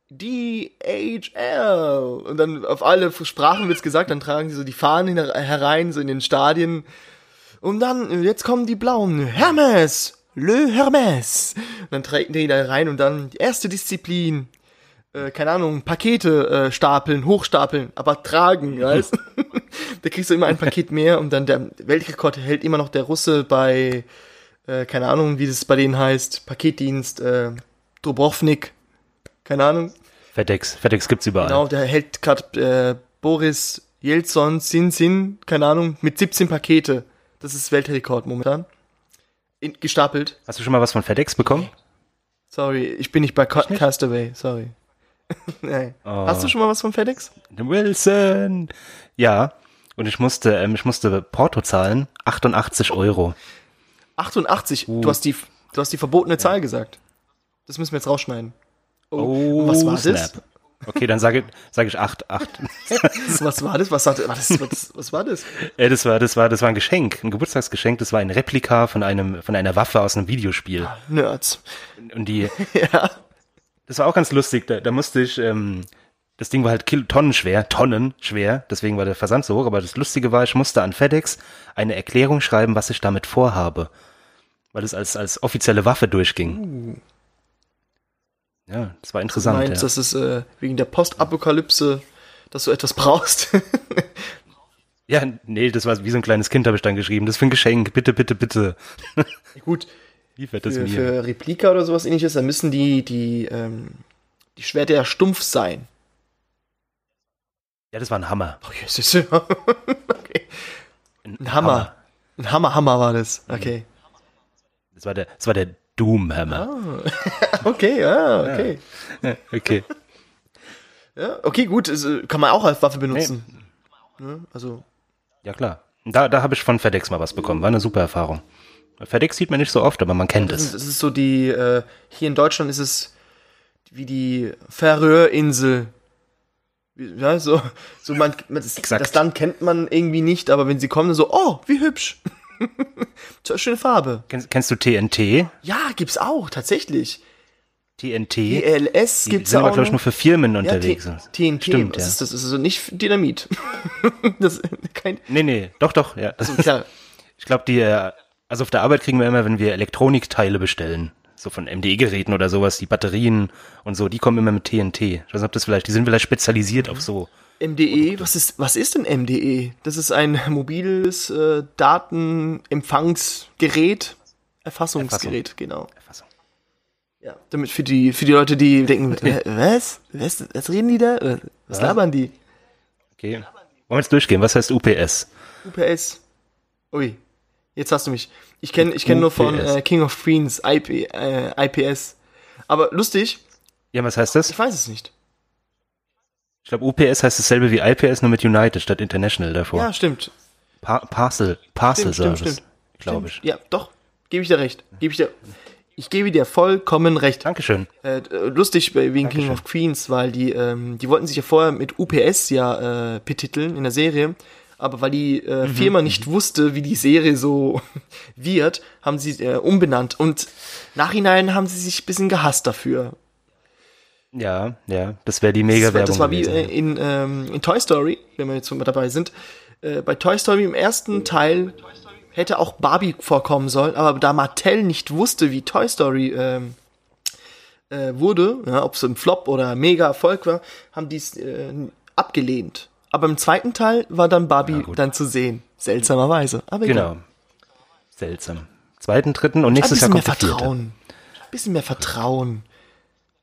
DHL. Und dann auf alle Sprachen wird's gesagt, dann tragen sie so die Fahnen her- herein, so in den Stadien. Und dann, jetzt kommen die Blauen. Hermes. Le Hermes. Und dann treten die da rein und dann die erste Disziplin. Äh, keine Ahnung, Pakete äh, stapeln, hochstapeln, aber tragen, weißt Da kriegst du immer ein Paket mehr und dann der Weltrekord hält immer noch der Russe bei, äh, keine Ahnung, wie das bei denen heißt, Paketdienst, äh, Dobrownik, keine Ahnung. FedEx, FedEx gibt's überall. Genau, der hält gerade äh, Boris Jelzon, Sin Sin, keine Ahnung, mit 17 Pakete. Das ist Weltrekord momentan. In, gestapelt. Hast du schon mal was von FedEx bekommen? Sorry, ich bin nicht bei Ca Castaway, sorry. Nein. Oh. Hast du schon mal was von FedEx? Wilson! Ja. Und ich musste, ähm, ich musste Porto zahlen, 88 Euro. 88. Uh. Du hast die, du hast die verbotene Zahl gesagt. Das müssen wir jetzt rausschneiden. Oh, und was war das? snap. Okay, dann sage sag ich 8, 8. Was war das? Was, hat, was, was, was war das? äh, das war, das war, das war ein Geschenk, ein Geburtstagsgeschenk. Das war ein Replika von einem, von einer Waffe aus einem Videospiel. Nerds. Und die, Ja. Das war auch ganz lustig. Da, da musste ich, ähm, das Ding war halt Kil Tonnen schwer, Tonnen schwer. Deswegen war der Versand so hoch. Aber das Lustige war, ich musste an FedEx eine Erklärung schreiben, was ich damit vorhabe, weil es als als offizielle Waffe durchging. Ja, das war Du interessant. meinst, ja. das ist äh, wegen der Postapokalypse, dass du etwas brauchst. Ja, nee, das war wie so ein kleines Kind, habe ich dann geschrieben. Das ist für ein Geschenk. Bitte, bitte, bitte. Gut, Liefert es für, mir. für Replika oder sowas ähnliches, dann müssen die, die, ähm, die Schwerter ja stumpf sein. Ja, das war ein Hammer. Oh, Jesus. okay. Ein Hammer. Ein Hammer, Hammer war das. Okay. Das war der, das war der Doom-Hammer. Okay, ja, okay. Okay. Ja, okay, gut, äh, kann man auch als Waffe benutzen. Ne? Also, Ja, klar. Da, da habe ich von FedEx mal was bekommen. War eine super Erfahrung. FedEx sieht man nicht so oft, aber man kennt das ist, es. ist so die, äh, hier in Deutschland ist es wie die Färöerinsel. Ja, so, so man, das, das Land kennt man irgendwie nicht, aber wenn sie kommen, so, oh, wie hübsch. So, Schöne Farbe. Kennst, kennst du TNT? Ja, gibt's auch, tatsächlich. TNT? ELS Die gibt's sind auch. glaube ich, nur für Firmen ja, unterwegs. T- TNT, Stimmt, was ja. ist das? Ist also nicht Dynamit. das kein, Nee, nee, doch, doch, ja. Das, so klar. ich glaube, die, äh, also auf der Arbeit kriegen wir immer, wenn wir Elektronikteile bestellen, so von MDE-Geräten oder sowas, die Batterien und so, die kommen immer mit TNT. Ich weiß nicht, ob das vielleicht, die sind vielleicht spezialisiert auf so. MDE, was ist, was ist denn MDE? Das ist ein mobiles äh, Datenempfangsgerät, Erfassungsgerät, genau. Erfassung. Ja, damit für die, für die Leute, die denken, "Hä, was? was? Was reden die da? Äh, Was labern die? Okay. Wollen wir jetzt durchgehen? Was heißt UPS? UPS. Ui, jetzt hast du mich. Ich kenne ich kenn nur von äh, King of Queens, IP, äh, IPS. Aber lustig, Ja, was heißt das? ich weiß es nicht. Ich glaube, UPS heißt dasselbe wie IPS, nur mit United statt International davor. Ja, stimmt. Pa Parcel, Parcel Stimmt, stimmt, Service, stimmt. glaube ich. Stimmt. Ja, doch. Gebe ich dir recht. Gebe ich dir. Ich gebe dir vollkommen recht. Dankeschön. Äh, äh, lustig bei- wegen King Dankeschön. of Queens, weil die, ähm, die wollten sich ja vorher mit UPS ja äh, betiteln in der Serie, aber weil die Mhm, äh, Firma nicht wusste, wie die Serie so wird, haben sie äh, umbenannt und nachhinein haben sie sich ein bisschen gehasst dafür. Ja, ja, das wäre die Mega-Werbung das war wie gewesen. in, ähm, in Toy Story, wenn wir jetzt mal dabei sind. Äh, bei Toy Story im ersten Teil hätte auch Barbie vorkommen sollen, aber da Mattel nicht wusste, wie Toy Story ähm, äh, wurde, ja, ob es ein Flop oder mega Erfolg war, haben die es äh, abgelehnt. Aber im zweiten Teil war dann Barbie gut. dann zu sehen. Seltsamerweise. Aber egal. Genau. Seltsam. Zweiten, dritten und nächstes Jahr bisschen mehr kommt der. Vertrauen. Ein bisschen mehr Vertrauen.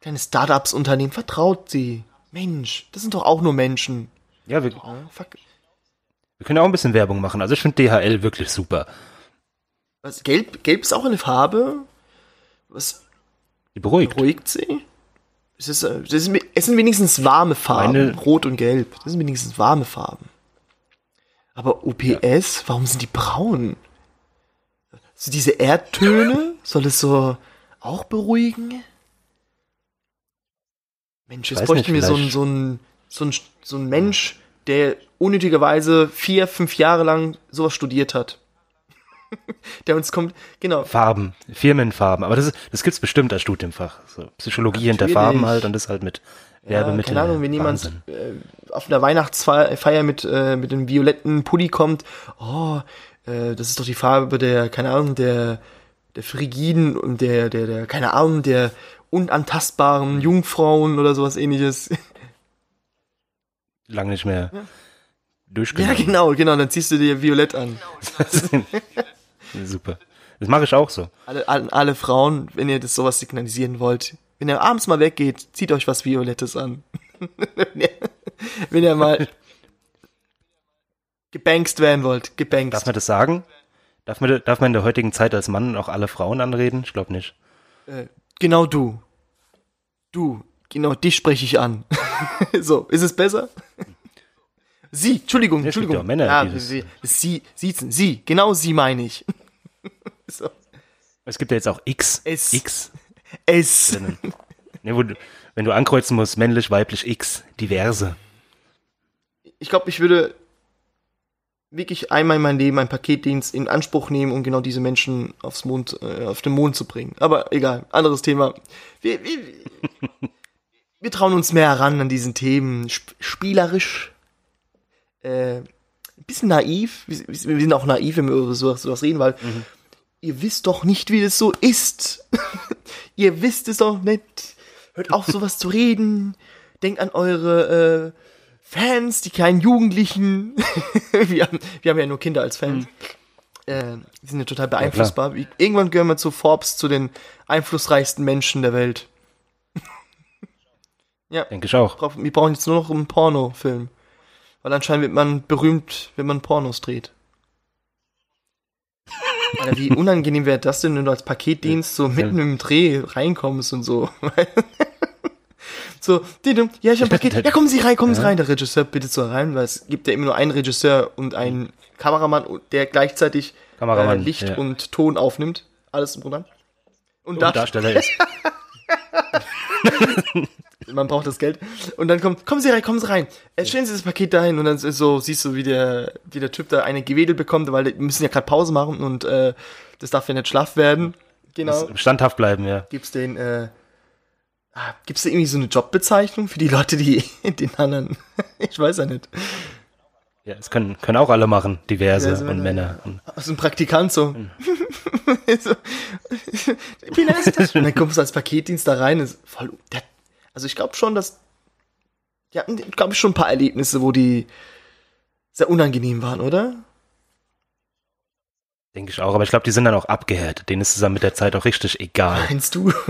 Kleine Startups-Unternehmen, vertraut sie. Mensch, das sind doch auch nur Menschen. Ja, wir, Ja, fuck. wir können auch ein bisschen Werbung machen. Also ich finde DHL wirklich super. Was, gelb, gelb ist auch eine Farbe. Was Die beruhigt. beruhigt sie? Es, ist, äh, das ist, es sind wenigstens warme Farben. Meine- Rot und Gelb. Das sind wenigstens warme Farben. Aber UPS, warum sind die braun? So diese Erdtöne, soll es so auch beruhigen? Mensch, jetzt bräuchten wir so ein, vielleicht- so, ein, so, ein, so ein Mensch, der unnötigerweise vier, fünf Jahre lang sowas studiert hat. der uns kommt, genau, Farben, Firmenfarben. Aber das, ist, das gibt's bestimmt als Studienfach. So Psychologie hinter. Farben halt und das halt mit Ja, Werbemitteln. keine Ahnung, wenn jemand äh, auf einer Weihnachtsfeier mit, äh, mit einem violetten Pulli kommt, oh, äh, das ist doch die Farbe der, keine Ahnung, der, der Frigiden und der, der, der, keine Ahnung, der unantastbaren Jungfrauen oder sowas ähnliches. Lang nicht mehr Ja, durchgenommen. genau, genau, dann ziehst du dir violett an. Super. Das mache ich auch so. Alle, alle, alle Frauen, wenn ihr das sowas signalisieren wollt, wenn ihr abends mal weggeht, zieht euch was Violettes an. wenn, ihr, wenn ihr mal gebankst werden wollt, gebankst. Darf man das sagen? Darf man, darf man in der heutigen Zeit als Mann auch alle Frauen anreden? Ich glaube nicht. Äh, genau du. Du, genau dich spreche ich an. so, ist es besser? Sie, Entschuldigung, Entschuldigung. ja Männer, ja, sie, sie, siezen, sie, genau sie meine ich. so. Es gibt ja jetzt auch X. Es. X. Es. Ne, du, wenn du ankreuzen musst, männlich, weiblich, X. Diverse. Ich glaube, ich würde wirklich einmal in meinem Leben einen Paketdienst in Anspruch nehmen, um genau diese Menschen aufs Mond, äh, auf den Mond zu bringen. Aber egal, anderes Thema. Wir, wir, wir trauen uns mehr heran an diesen Themen. Sp spielerisch. Äh, ein bisschen naiv. Wir, wir sind auch naiv, wenn wir über sowas, sowas reden, weil ihr wisst doch nicht, wie das so ist. ihr wisst es doch nicht. Hört auf, sowas zu reden. Denkt an eure äh, Fans, die kleinen Jugendlichen. wir, haben, wir haben ja nur Kinder als Fans. Äh, die sind ja total beeinflussbar. Wie- Irgendwann gehören wir zu Forbes, zu den einflussreichsten Menschen der Welt. Denke ich auch. Wir brauchen jetzt nur noch einen Pornofilm. Weil anscheinend wird man berühmt, wenn man Pornos dreht. Alter, wie unangenehm wäre das denn, wenn du als Paketdienst so mitten im Dreh reinkommst und so. so, ja, ich hab ein Paket. Ja, kommen Sie rein, kommen Sie rein. Der Regisseur bittet so rein, weil es gibt ja immer nur einen Regisseur und einen Kameramann, der gleichzeitig Kameramann, äh, Licht ja. und Ton aufnimmt. Alles im Programm. Und, Und da Darsteller ist. man braucht das Geld. Und dann kommt, kommen Sie rein, kommen Sie rein. Äh, stellen Sie das Paket dahin und dann ist so, siehst du, wie der, wie der Typ da eine Gewedel bekommt, weil die müssen ja gerade Pause machen und äh, das darf ja nicht schlaff werden. Genau. Standhaft bleiben, ja. Gibt's den, äh, ah, gibt's da irgendwie so eine Jobbezeichnung für die Leute, die den anderen, ich weiß ja nicht. Ja, das können, können auch alle machen, diverse Diverse und Männer. Und Also ein Praktikant so. so wie ist das? Und dann kommst du als Paketdienst da rein. Ist voll, der, also ich glaube schon, dass die hatten, glaube ich, schon ein paar Erlebnisse, wo die sehr unangenehm waren, oder? Denke ich auch. Aber ich glaube, die sind dann auch abgehärtet. Denen ist es dann mit der Zeit auch richtig egal. Meinst du?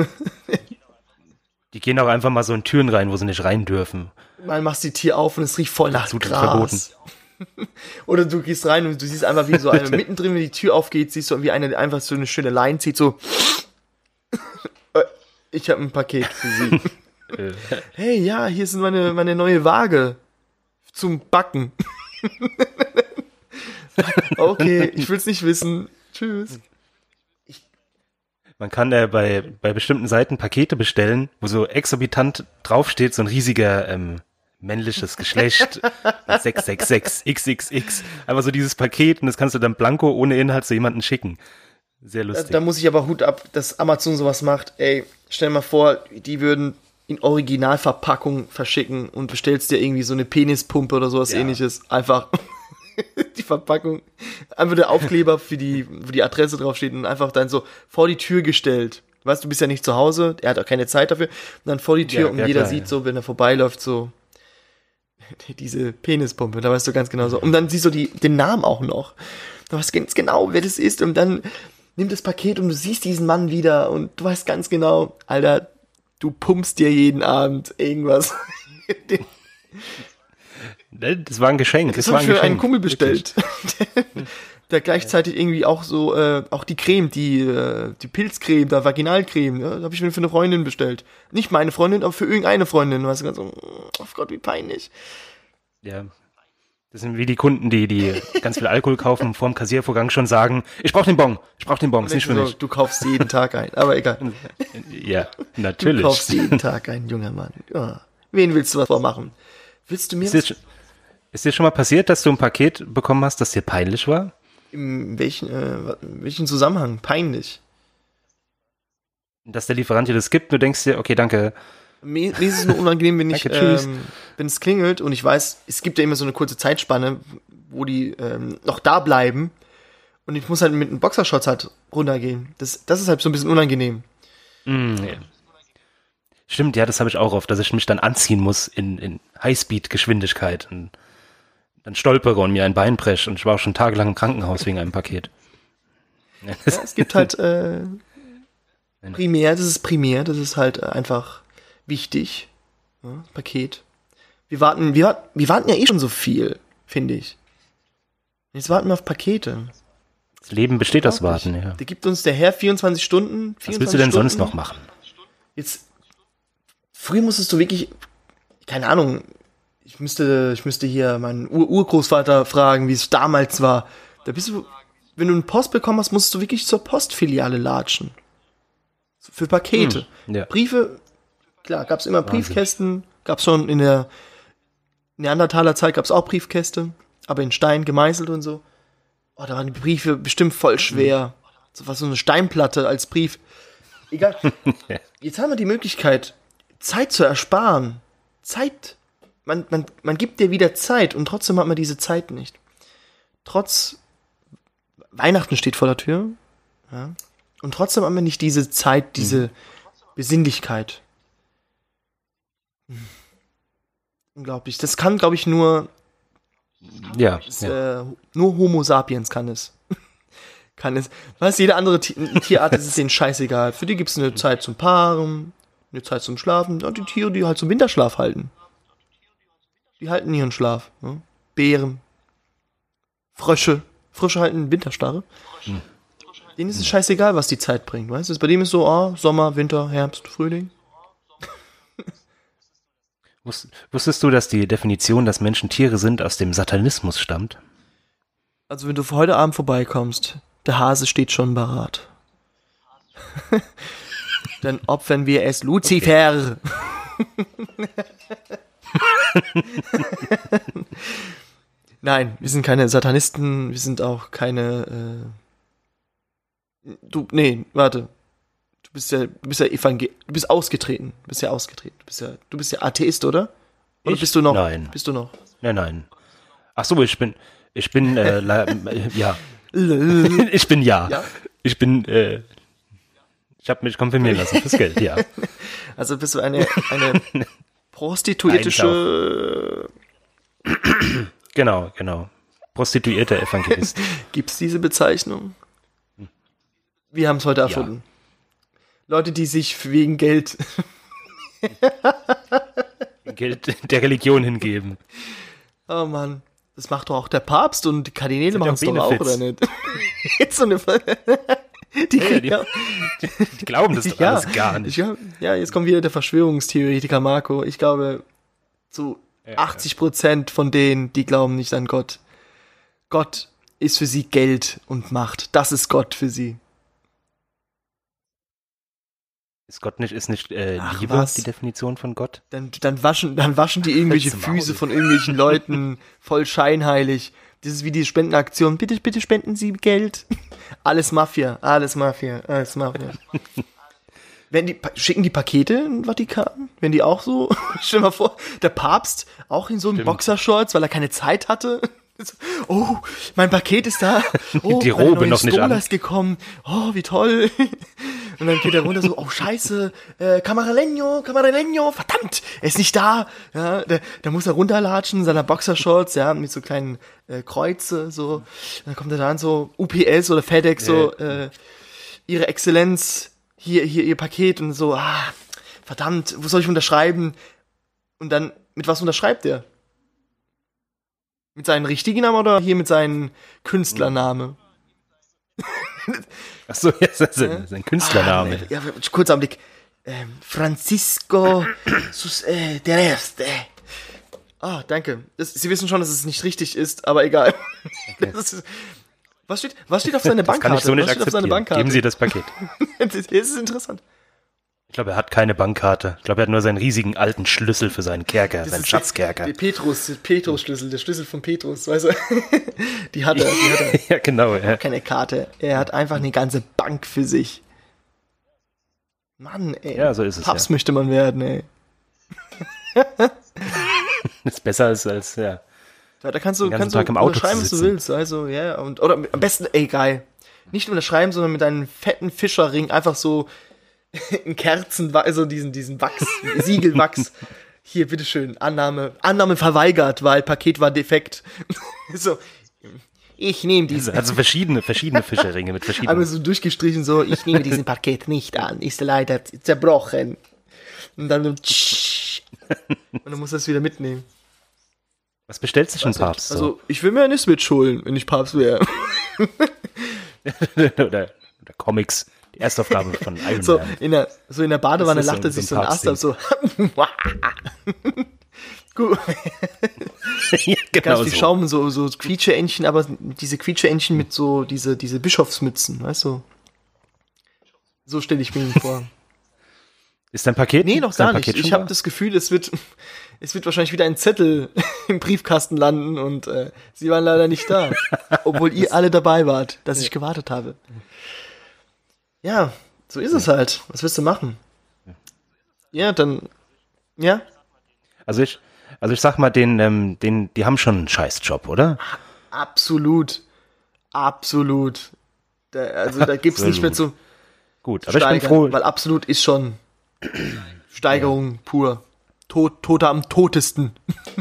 Die gehen auch einfach mal so in Türen rein, wo sie nicht rein dürfen. Mal machst die Tür auf und es riecht voll nach Zutritt Gras. verboten. Oder du gehst rein und du siehst einfach, wie so eine mittendrin, wenn die Tür aufgeht, siehst du, wie einer einfach so eine schöne Line zieht, so. Äh, Ich habe ein Paket für Sie. Hey, ja, hier sind meine, meine neue Waage zum Backen. okay, ich will's nicht wissen. Tschüss. Man kann äh, bei, bei bestimmten Seiten Pakete bestellen, wo so exorbitant draufsteht, so ein riesiger ähm, männliches Geschlecht 666 XXX. Einfach so dieses Paket und das kannst du dann blanko ohne Inhalt zu jemandem schicken. Sehr Da, lustig. da muss ich aber Hut ab, dass Amazon sowas macht. Ey, stell dir mal vor, die würden in Originalverpackung verschicken und bestellst dir irgendwie so eine Penispumpe oder sowas Ja. ähnliches. Einfach die Verpackung, einfach der Aufkleber für die, wo die Adresse draufsteht und einfach dann so vor die Tür gestellt. Weißt du, du bist ja nicht zu Hause, er hat auch keine Zeit dafür. Und dann vor die Tür Ja, und ja, jeder klar, sieht so, wenn er vorbeiläuft, so diese Penispumpe, da weißt du ganz genau so. Und dann siehst du die, den Namen auch noch. Du weißt ganz genau, wer das ist. Und dann nimmt das Paket und du siehst diesen Mann wieder und du weißt ganz genau, Alter, du pumpst dir jeden Abend irgendwas. Ne, Das war ein Geschenk. Das Das war habe ein für einen. Kumpel bestellt. Der, der gleichzeitig irgendwie auch so, äh, auch die Creme, die, äh, die Pilzcreme, da Vaginalcreme, ja, habe ich mir für eine Freundin bestellt. Nicht meine Freundin, aber für irgendeine Freundin. Weißt du, so, oh Gott, wie peinlich. Ja. Das sind wie die Kunden, die, die ganz viel Alkohol kaufen und vor dem Kassiervorgang schon sagen, ich brauche den Bon, ich brauche den Bon, ist nicht für so, mich. du kaufst jeden Tag ein, aber egal. Ja, Du natürlich. kaufst jeden Tag ein, junger Mann. Ja. Wen willst du was vormachen? Willst du mir Ist was, dir, ist dir schon mal passiert, dass du ein Paket bekommen hast, das dir peinlich war? in welchen, äh, in welchen Zusammenhang? Peinlich. Dass der Lieferant dir das gibt, du denkst dir, okay, danke. Mir, mir ist es nur unangenehm, wenn ich, Danke, ähm, wenn es klingelt und ich weiß, es gibt ja immer so eine kurze Zeitspanne, wo die ähm, noch da bleiben und ich muss halt mit einem Boxershorts halt runtergehen. Das, das ist halt so ein bisschen unangenehm. Mm, ja. Stimmt, ja, das habe ich auch oft, dass ich mich dann anziehen muss in, in Highspeed-Geschwindigkeit und dann stolpere und mir ein Bein breche und ich war auch schon tagelang im Krankenhaus wegen einem Paket. Ja, es gibt halt äh, primär, das ist primär, das ist halt äh, einfach wichtig. Ja, Paket. Wir warten, wir, warten- wir warten ja eh schon so viel, finde ich. Jetzt warten wir auf Pakete. Das Leben besteht aus. Warten, ja. Da gibt uns der Herr 24 Stunden. 24 Was willst du denn Stunden. sonst noch machen? Jetzt, früher musstest du wirklich, keine Ahnung, ich müsste, ich müsste hier meinen Ur Urgroßvater fragen, wie es damals war. Da bist du, wenn du eine Post bekommen hast, musstest du wirklich zur Postfiliale latschen. Für Pakete. Hm, ja. Briefe, klar, gab's immer Briefkästen, gab's schon in der Neandertaler Zeit gab's auch Briefkäste, aber in Stein gemeißelt und so. Oh, da waren die Briefe bestimmt voll schwer. So was so eine Steinplatte als Brief. Egal. Jetzt haben wir die Möglichkeit, Zeit zu ersparen. Zeit. Man, man, man gibt dir wieder Zeit und trotzdem hat man diese Zeit nicht. Trotz Weihnachten steht vor der Tür. Ja, und trotzdem haben wir nicht diese Zeit, diese Besinnlichkeit. Hm. Unglaublich. Das kann, glaube ich, nur, Ja, ja. äh, nur Homo sapiens kann es. kann es. Was jede andere Ti- Tierart ist es denen scheißegal. Für die gibt es eine Zeit zum Paaren, eine Zeit zum Schlafen. Und die Tiere, die halt zum Winterschlaf halten. Die halten ihren Schlaf. Ne? Bären. Frösche. Frösche halten Winterstarre. Denen ist es scheißegal, was die Zeit bringt. Weißt du? Bei dem ist so, ah, Sommer, Winter, Herbst, Frühling. Wus- Wusstest du, dass die Definition, dass Menschen Tiere sind, aus dem Satanismus stammt? Also wenn du heute Abend vorbeikommst, der Hase steht schon parat. Dann opfern wir es Luzifer. Nein, wir sind keine Satanisten, wir sind auch keine. Äh, du, nee, warte. Du bist ja, du bist ja Evangel du bist ausgetreten. Du bist ja ausgetreten. Du bist ja, du bist ja Atheist, oder? Oder Ich? bist du noch? Nein. Bist du noch? Nein, nein. Ach so, ich bin, ich bin, äh, äh, ja. ich bin ja. Ja? Ich bin, äh, ich habe mich konfirmieren lassen fürs Geld, ja. Also bist du eine, eine prostituiertische Genau, genau. Prostituierter Evangelist. Gibt's diese Bezeichnung? Wir haben es heute erfunden. Leute, die sich wegen Geld. Geld der Religion hingeben. Oh Mann. Das macht doch auch der Papst und die Kardinäle machen es doch auch, oder nicht? Jetzt so eine. Die, kriegen die- Die glauben das doch ja, alles gar nicht. Ich, ja, jetzt kommt wieder der Verschwörungstheoretiker Marco. Ich glaube, zu Ja, 80 Prozent von denen, die glauben nicht an Gott. Gott ist für sie Geld und Macht. Das ist Gott für sie. Ist Gott nicht, ist nicht äh, Ach, Liebe was? die Definition von Gott? Dann, dann waschen, dann waschen die irgendwelche. Füße von irgendwelchen Leuten voll scheinheilig. Das ist wie die Spendenaktion. Bitte, bitte spenden Sie Geld. Alles Mafia, alles Mafia, alles Mafia. Wenn die, schicken die Pakete in den Vatikan? Wenn die auch so? Stell dir mal vor, der Papst auch in so einem. Boxershorts, weil er keine Zeit hatte. Oh, mein Paket ist da. Oh, Die Robe noch nicht Stola an. ist gekommen. Oh, wie toll. Und dann geht er runter so, oh scheiße, äh, Camaraleño, Camaraleño, verdammt, er ist nicht da. Ja, da, da muss er runterlatschen in seiner Boxershorts, ja, mit so kleinen äh, Kreuze, so. Und dann kommt er da an, so UPS oder FedEx, so, äh, ihre Exzellenz, hier, hier ihr Paket und so, ah, verdammt, wo soll ich unterschreiben? Und dann, mit was unterschreibt er? Mit seinem richtigen Namen oder hier mit seinem Künstlername? Ach so, ja, das ist ein, sein Künstlername. Ah, ja, kurz am Blick. Ähm, Francisco Sus äh, der Erste. Ah, danke. Das, Sie wissen schon, dass es nicht richtig ist, aber egal. Das ist, was steht, was steht auf seiner Bankkarte? ich so nicht was steht auf seiner. Bankkarte? Geben Sie das Paket. das ist interessant. Ich glaube, er hat keine Bankkarte. Ich glaube, er hat nur seinen riesigen alten Schlüssel für seinen Kerker, Das seinen Schatzkerker. Der, der Petrus, der Petrus-Schlüssel, der Schlüssel von Petrus, weißt du? Die hat er, die hat er. ja, genau. Ja. Keine Karte. Er hat einfach eine ganze Bank für sich. Mann, ey. Ja, so ist es, Papst ja. möchte man werden, ey. Ist besser als, als ja. Ja, da kannst du, kannst du Tag im Auto unterschreiben, was du willst. Also, ja, und, oder am besten, ey, geil. Nicht unterschreiben, sondern mit einem fetten Fischerring einfach so in Kerzen, also diesen, diesen Wachs, Siegelwachs. Hier, bitteschön, Annahme, Annahme verweigert, weil Paket war defekt. so, ich nehme diesen. Also verschiedene, verschiedene Fischerringe mit verschiedenen. Einmal so durchgestrichen, so, ich nehme diesen Paket nicht an, ist leider zerbrochen. Und dann, und dann muss es wieder mitnehmen. Was bestellt sich ein Weiß nicht. Papst? so? Also, ich will mir eine Switch holen, wenn ich Papst wäre. oder, oder Comics. Die Erstaufgabe von Iron So Man. in der, so in der Badewanne ist so er sich so ein Ast ab, so. Gut, ja, ganz genau viel so. Schaum, so, so Quietscheentchen, aber diese Quietscheentchen mit so, diese, diese Bischofsmützen, weißt du? So stelle ich mir ihn vor. Ist dein Paket? Nee, noch gar nicht. Ich habe da? das Gefühl, es wird, es wird wahrscheinlich wieder ein Zettel im Briefkasten landen und äh, sie waren leider nicht da. Obwohl ihr alle dabei wart, dass ich gewartet habe. Ja, so ist es halt. Was willst du machen? Ja, dann, ja, Also ich, also ich sag mal, den, ähm, den, die haben schon einen Scheißjob, oder? absolut. Absolut. Da, also da gibt's nicht mehr zu Gut, aber ich bin froh. weil absolut ist schon Steigerung pur. Tod, Toter am totesten.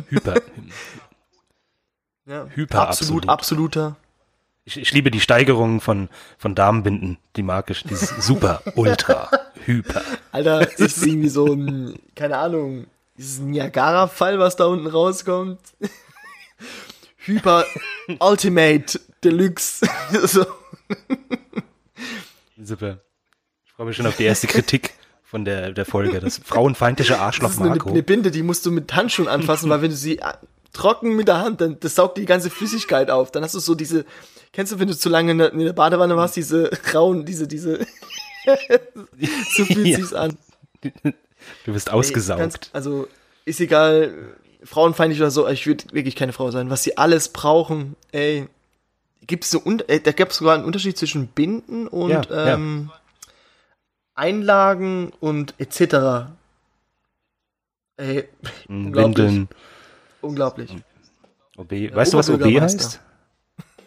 Hyper. Ja, Hyper absolut, absolut. absoluter. Ich, ich liebe die Steigerungen von, von Damenbinden. Die mag ich. Dieses super, ultra, hyper. Alter, das ist irgendwie so ein, keine Ahnung, dieses Niagara-Fall, was da unten rauskommt. Hyper Ultimate Deluxe. so. Super. Ich freue mich schon auf die erste Kritik von der, der Folge. Das frauenfeindliche Das Arschloch ist eine, Marco. eine Binde, die musst du mit Handschuhen anfassen, weil wenn du sie äh, trocken mit der Hand, dann das saugt die ganze Flüssigkeit auf. Dann hast du so diese, kennst du, wenn du zu lange in der, in der Badewanne warst, diese rauen, diese, diese, so fühlt Ja. sich's an. Du bist Ey, ausgesaugt. ganz- also, ist egal, frauenfeindlich oder so, ich würde wirklich keine Frau sein. Was sie alles brauchen, ey, gibt's so, un- äh, da gibt's sogar einen Unterschied zwischen Binden und, Ja, ja. ähm, Einlagen und etc. Ey, Mm, unglaublich. Windeln, unglaublich. OB. Weißt du, was OB heißt?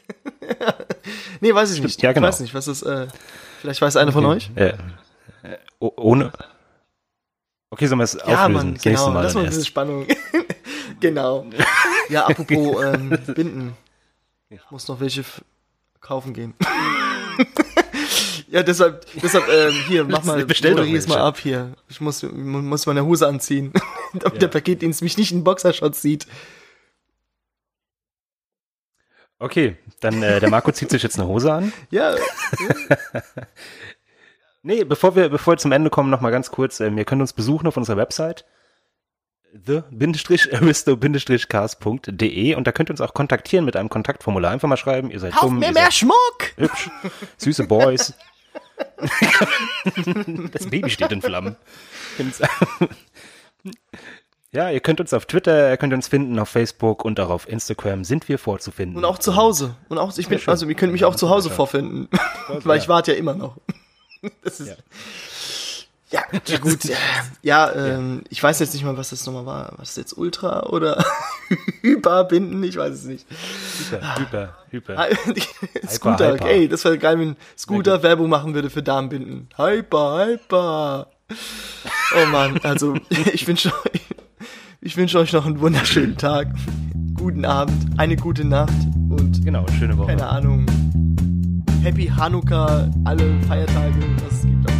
Nee, weiß ich nicht. Ja, genau. Ich weiß nicht, was ist, äh, vielleicht weiß einer von euch? Äh, äh, oh- ohne. Okay, sollen wir es Ja, auflösen? Mann, Das genau, Mal lass mal ein bisschen. Spannung. genau. Ja, apropos ähm, Binden. Ich muss noch welche kaufen gehen. ja, deshalb, deshalb ähm, hier, mach mal, Bestell doch moderier's mal ab hier. Ich muss, muss meine Hose anziehen, damit Ja. der Paketdienst mich nicht in Boxershot sieht. Okay, dann äh, der Marco zieht sich jetzt eine Hose an. Ja, Nee, bevor wir, bevor wir zum Ende kommen, noch mal ganz kurz, ähm, ihr könnt uns besuchen auf unserer Website the-aristo-cast.de und da könnt ihr uns auch kontaktieren mit einem Kontaktformular. Einfach mal schreiben, ihr seid kauf dumm, mir ihr mehr seid Schmuck! hübsch, süße Boys. das Baby steht in Flammen. Ja, ihr könnt uns auf Twitter, ihr könnt uns finden auf Facebook und auch auf Instagram sind wir vorzufinden. Und auch zu Hause. Und auch, ich bin, also, ihr könnt mich auch zu Hause vorfinden. Weil ich warte ja immer noch. Das ist, ja. Ja, gut. Ja, ja ähm, ich weiß jetzt nicht mal, was das nochmal war. Was ist jetzt Ultra oder Hyperbinden? Ich weiß es nicht. Hyper, hyper, hyper. Hi- Scooter, hyper. ey, das wäre geil, wenn Scooter Werbung machen würde für Damenbinden. Hyper, hyper. Oh Mann, also ich wünsche euch, ich wünsche euch noch einen wunderschönen Tag, guten Abend, eine gute Nacht und Genau, schöne Woche. keine Ahnung. Happy Hanukkah, alle Feiertage, was es gibt.